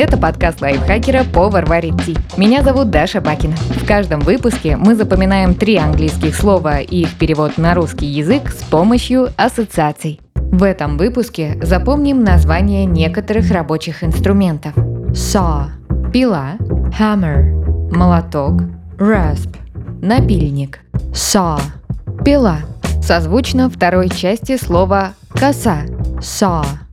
Это подкаст лайфхакера «Повар варит ти». Меня зовут Даша Бакина. В каждом выпуске мы запоминаем три английских слова и их перевод на русский язык с помощью ассоциаций. В этом выпуске запомним название некоторых рабочих инструментов. Saw – пила, hammer – молоток, rasp – напильник, saw – пила. Созвучно второй части слова коса – saw –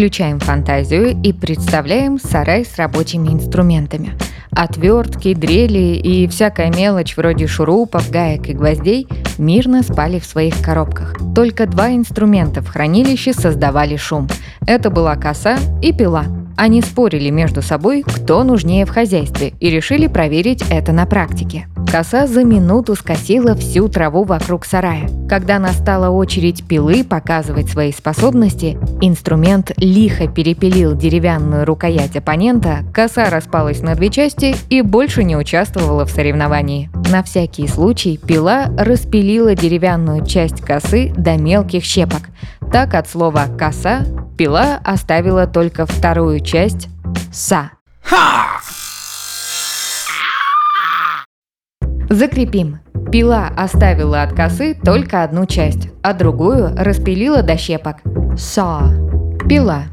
Включаем фантазию и представляем сарай с рабочими инструментами. Отвертки, дрели и всякая мелочь вроде шурупов, гаек и гвоздей мирно спали в своих коробках. Только два инструмента в хранилище создавали шум. Это была коса и пила – они спорили между собой, кто нужнее в хозяйстве, и решили проверить это на практике. Коса за минуту скосила всю траву вокруг сарая. Когда настала очередь пилы показывать свои способности, инструмент лихо перепилил деревянную рукоять оппонента, коса распалась на две части и больше не участвовала в соревновании. На всякий случай пила распилила деревянную часть косы до мелких щепок. Так от слова «коса» пила оставила только вторую часть «са». Закрепим. Пила оставила от косы только одну часть, а другую распилила до щепок. Saw. Пила.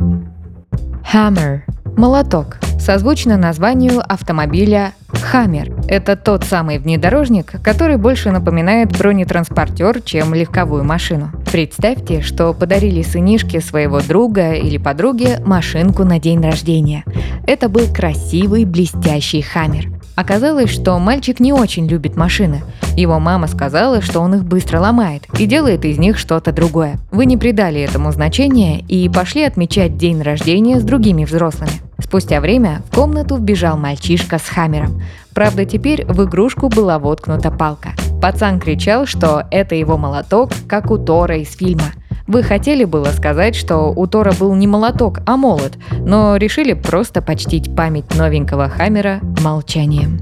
Hammer. Молоток. Созвучно названию автомобиля Хаммер. Это тот самый внедорожник, который больше напоминает бронетранспортер, чем легковую машину. Представьте, что подарили сынишке своего друга или подруге машинку на день рождения. Это был красивый блестящий Хаммер. Оказалось, что мальчик не очень любит машины. Его мама сказала, что он их быстро ломает и делает из них что-то другое. Вы не придали этому значения и пошли отмечать день рождения с другими взрослыми. Спустя время в комнату вбежал мальчишка с хаммером. Правда, теперь в игрушку была воткнута палка. Пацан кричал, что это его молоток, как у Тора из фильма. Вы хотели было сказать, что у Тора был не молоток, а молот, но решили просто почтить память новенького Хаммера молчанием.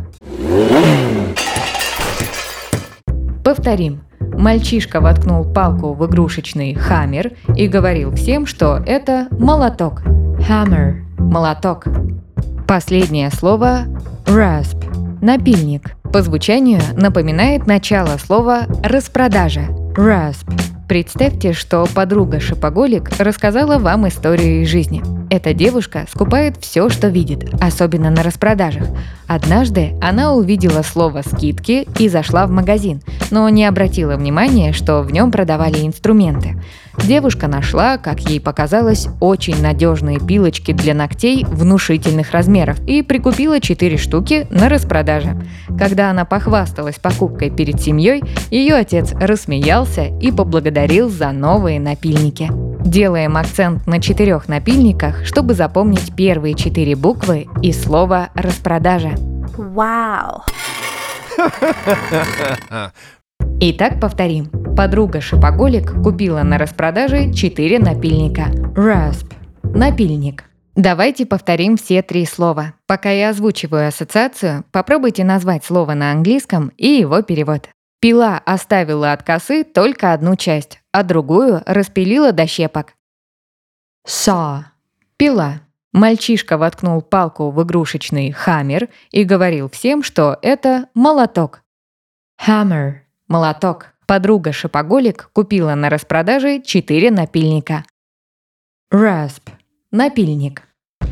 Повторим. Мальчишка воткнул палку в игрушечный хаммер и говорил всем, что это молоток. Hammer – молоток. Последнее слово – rasp – напильник. По звучанию напоминает начало слова «распродажа» – rasp. Представьте, что подруга-шопоголик рассказала вам историю из жизни. Эта девушка скупает все, что видит, особенно на распродажах. Однажды она увидела слово «скидки» и зашла в магазин, но не обратила внимания, что в нем продавали инструменты. Девушка нашла, как ей показалось, очень надежные пилочки для ногтей внушительных размеров и прикупила 4 штуки на распродаже. Когда она похвасталась покупкой перед семьей, ее отец рассмеялся и поблагодарил за новые напильники. Делаем акцент на четырех напильниках, чтобы запомнить первые четыре буквы и слово «распродажа». Вау! Итак, повторим. Подруга Шипоголик купила на распродаже 4 напильника. Rasp. Напильник. Давайте повторим все три слова. Пока я озвучиваю ассоциацию, попробуйте назвать слово на английском и его перевод. Пила оставила от косы только одну часть, а другую распилила до щепок. Saw. Пила. Мальчишка воткнул палку в игрушечный хаммер и говорил всем, что это молоток. Hammer. Молоток. Подруга-шопоголик купила на распродаже 4 напильника. Rasp. Напильник.